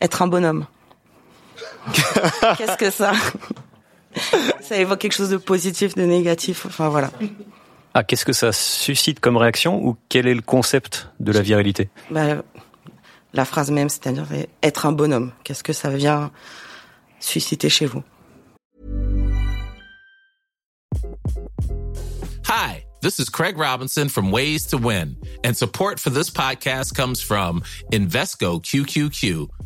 être un bonhomme Qu'est-ce que ça Ça évoque quelque chose de positif, de négatif, enfin voilà. Ah, qu'est-ce que ça suscite comme réaction ou quel est le concept de la virilité? Bah, la phrase même, c'est-à-dire être un bonhomme. Qu'est-ce que ça vient susciter chez vous? Hi, this is Craig Robinson from Ways to Win, and support for this podcast comes from Invesco QQQ,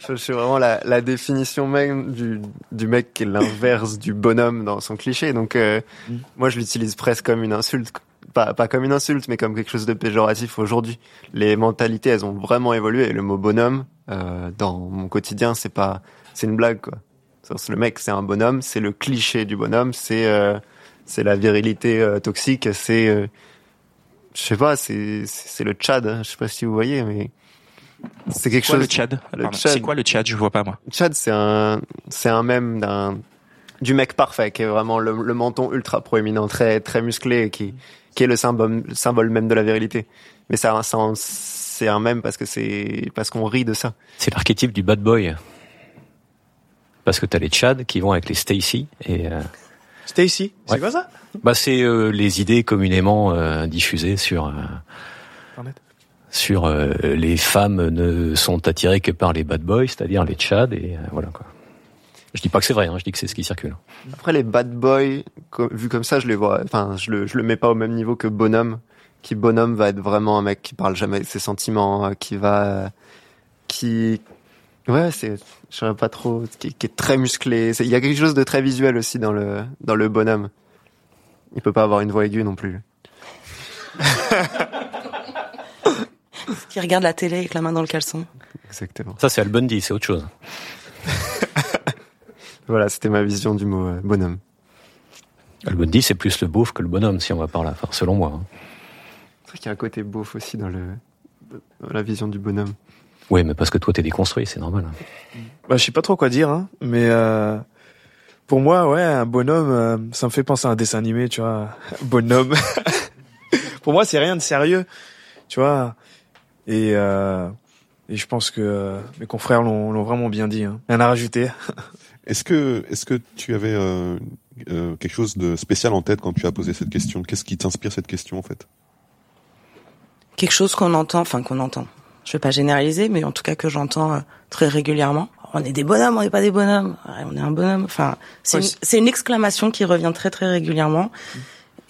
je, je suis vraiment la, la définition même du, du mec qui est l'inverse du bonhomme dans son cliché. Donc, euh, moi, je l'utilise presque comme une insulte. Pas, pas comme une insulte, mais comme quelque chose de péjoratif aujourd'hui. Les mentalités, elles ont vraiment évolué. Et le mot bonhomme, euh, dans mon quotidien, c'est pas, c'est une blague, quoi. Le mec, c'est un bonhomme, c'est le cliché du bonhomme, c'est, euh, c'est la virilité euh, toxique, c'est, euh, je sais pas, c'est, c'est c'est le Tchad. hein. Je sais pas si vous voyez, mais c'est quelque Quoi chose. le Tchad? Le Pardon, Tchad. C'est quoi le Tchad? Je vois pas moi. Chad, c'est un, c'est un mème d'un, du mec parfait, qui est vraiment le, le menton ultra proéminent, très, très musclé, et qui, qui est le symbole, le symbole même de la virilité. Mais c'est un, c'est un- mème parce que c'est, parce qu'on rit de ça. C'est l'archétype du bad boy. Parce que t'as les Chad qui vont avec les Stacy et euh, Stacy, c'est Ouais. quoi ça? Bah c'est euh, les idées communément euh, diffusées sur euh, Internet. Sur euh, les femmes ne sont attirées que par les bad boys, c'est-à-dire les Chad et euh, voilà quoi. Je dis pas que c'est vrai, hein, je dis que c'est ce qui circule. Après, les bad boys, vu comme ça, je les vois, enfin, je le, je le mets pas au même niveau que bonhomme, qui bonhomme va être vraiment un mec qui parle jamais de ses sentiments, euh, qui va, euh, qui, ouais, c'est, je saurais pas trop, qui, qui est très musclé. C'est- Il y a quelque chose de très visuel aussi dans le, dans le bonhomme. Il peut pas avoir une voix aiguë non plus. Qui regarde la télé avec la main dans le caleçon Exactement. Ça c'est Al Bundy, c'est autre chose. Voilà, c'était ma vision du mot euh, bonhomme. Al Bundy c'est plus le beauf que le bonhomme si on va par là, enfin, selon moi. hein. C'est vrai qu'il y a un côté beauf aussi dans le, dans la vision du bonhomme. Oui, mais parce que toi t'es déconstruit, c'est normal. hein. Bah, je sais pas trop quoi dire, hein, mais euh, pour moi, ouais, un bonhomme, euh, ça me fait penser à un dessin animé, tu vois. Bonhomme. pour moi, c'est rien de sérieux, tu vois. Et, euh, et je pense que euh, mes confrères l'ont l'ont vraiment bien dit. Hein. Rien à rajouter. Est-ce que, est-ce que tu avais euh, euh, quelque chose de spécial en tête quand tu as posé cette question? Qu'est-ce qui t'inspire cette question en fait? Quelque chose qu'on entend, enfin qu'on entend. Je vais pas généraliser, mais en tout cas que j'entends euh, très régulièrement. On est des bonhommes, on n'est pas des bonhommes. Ouais, on est un bonhomme. Enfin, c'est Ouais, une, c'est- c'est une exclamation qui revient très très régulièrement.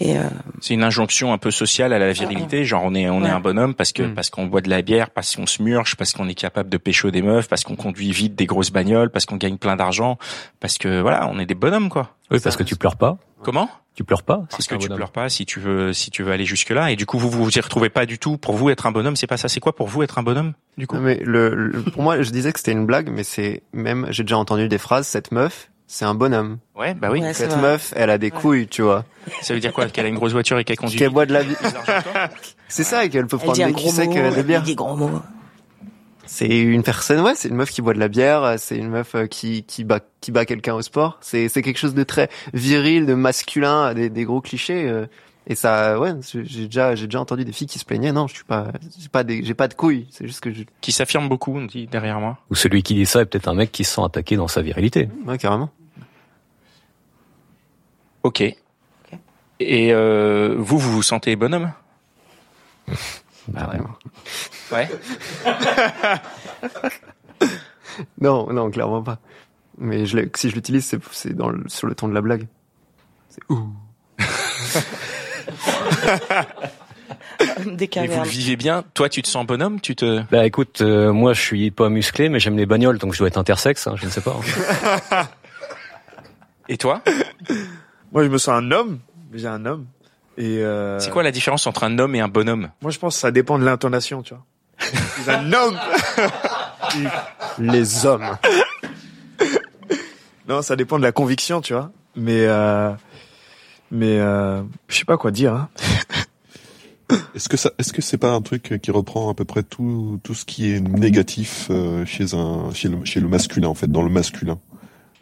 Et euh, C'est une injonction un peu sociale à la virilité, genre on est on est un bonhomme parce que Mm. parce qu'on boit de la bière, parce qu'on se murge, parce qu'on est capable de pécho des meufs, parce qu'on conduit vite des grosses bagnoles, parce qu'on gagne plein d'argent, parce que voilà, on est des bonhommes quoi. Oui, parce que tu pleures pas. Comment? Tu pleures pas Parce que tu bonhomme. pleures pas si tu veux si tu veux aller jusque là et du coup vous vous y retrouvez pas du tout. Pour vous être un bonhomme, c'est pas ça. C'est quoi pour vous être un bonhomme du coup? Non, mais le, le- pour moi, je disais que c'était une blague, mais c'est même, j'ai déjà entendu des phrases, cette meuf, c'est un bonhomme. Ouais, bah oui. Ouais, Cette vrai. meuf, elle a des couilles, tu vois. Ça veut dire quoi Qu'elle a une grosse voiture et qu'elle conduit Qu'elle boit de la toi C'est ça, et qu'elle peut elle prendre des gros elle bière. dit des gros mots. C'est une personne, ouais, c'est une meuf qui boit de la bière, c'est une meuf euh, qui, qui bat, qui bat quelqu'un au sport. C'est, c'est quelque chose de très viril, de masculin, des, des gros clichés. euh, et ça, ouais, j'ai déjà, j'ai déjà entendu des filles qui se plaignaient. Non, je suis pas, j'ai pas des, j'ai pas de couilles. C'est juste que je, Qui s'affirme beaucoup, on dit derrière moi. Ou celui qui dit ça est peut-être un mec qui se sent attaqué dans sa virilité. ouais, carrément. Ok. Et euh, vous, vous vous sentez bonhomme? Bah, Carrément. Ouais. Non, non, clairement pas. Mais je si je l'utilise, c'est, c'est dans le- sur le ton de la blague. C'est ouh. Et Décalé. vous le vivez bien. Toi, tu te sens bonhomme? Tu te Bah écoute, euh, moi je suis pas musclé, mais j'aime les bagnoles, donc je dois être intersexe, hein, je ne sais pas. Et toi? Moi, je me sens un homme. J'ai un homme. Et euh, C'est quoi la différence entre un homme et un bonhomme? Moi, je pense que ça dépend de l'intonation, tu vois. Je suis un homme. Les hommes. Non, ça dépend de la conviction, tu vois. Mais euh, mais euh, je sais pas quoi dire. Hein. Est-ce que ça, est-ce que c'est pas un truc qui reprend à peu près tout, tout ce qui est négatif euh, chez un, chez le, chez le masculin en fait, dans le masculin?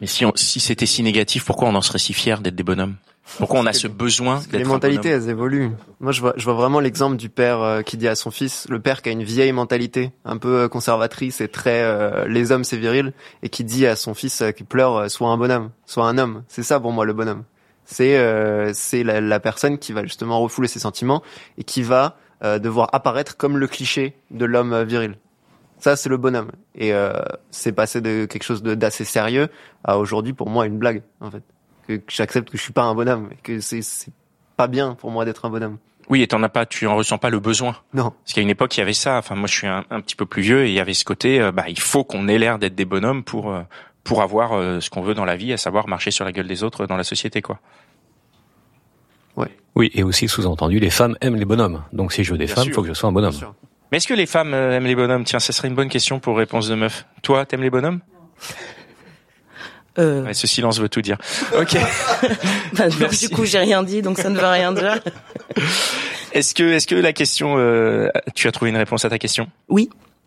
Mais si, on- si c'était si négatif, pourquoi on en serait si fier d'être des bonhommes? Pourquoi on a ce besoin d'être Les mentalités, elles évoluent. Moi, je vois, je vois vraiment l'exemple du père euh, qui dit à son fils, le père qui a une vieille mentalité, un peu euh, conservatrice et très euh, les hommes c'est viril, et qui dit à son fils euh, qui pleure, sois un bonhomme, sois un homme. C'est ça pour moi le bonhomme. C'est euh, c'est la, la personne qui va justement refouler ses sentiments et qui va euh, devoir apparaître comme le cliché de l'homme viril. Ça, c'est le bonhomme. Et euh, c'est passé de quelque chose de- d'assez sérieux à aujourd'hui pour moi une blague en fait. Que, que j'accepte que je suis pas un bonhomme et que c'est c'est pas bien pour moi d'être un bonhomme. Oui, et t'en as pas, tu en ressens pas le besoin. Non. Parce qu'à une époque, il y avait ça. Enfin, moi, je suis un, un petit peu plus vieux et il y avait ce côté, euh, bah, il faut qu'on ait l'air d'être des bonhommes pour euh, pour avoir euh, ce qu'on veut dans la vie, à savoir marcher sur la gueule des autres dans la société, quoi. Oui, et aussi sous-entendu, les femmes aiment les bonhommes. Donc si je veux des Bien femmes, il faut que je sois un bonhomme. Mais est-ce que les femmes euh, aiment les bonhommes? Tiens, ça serait une bonne question pour réponse de meuf. Toi, t'aimes les bonhommes? Euh, ouais, Ce silence veut tout dire. Ok. bah, merci. du coup, j'ai rien dit, donc ça ne veut rien dire. Est-ce que, est-ce que la question, euh, tu as trouvé une réponse à ta question? Oui.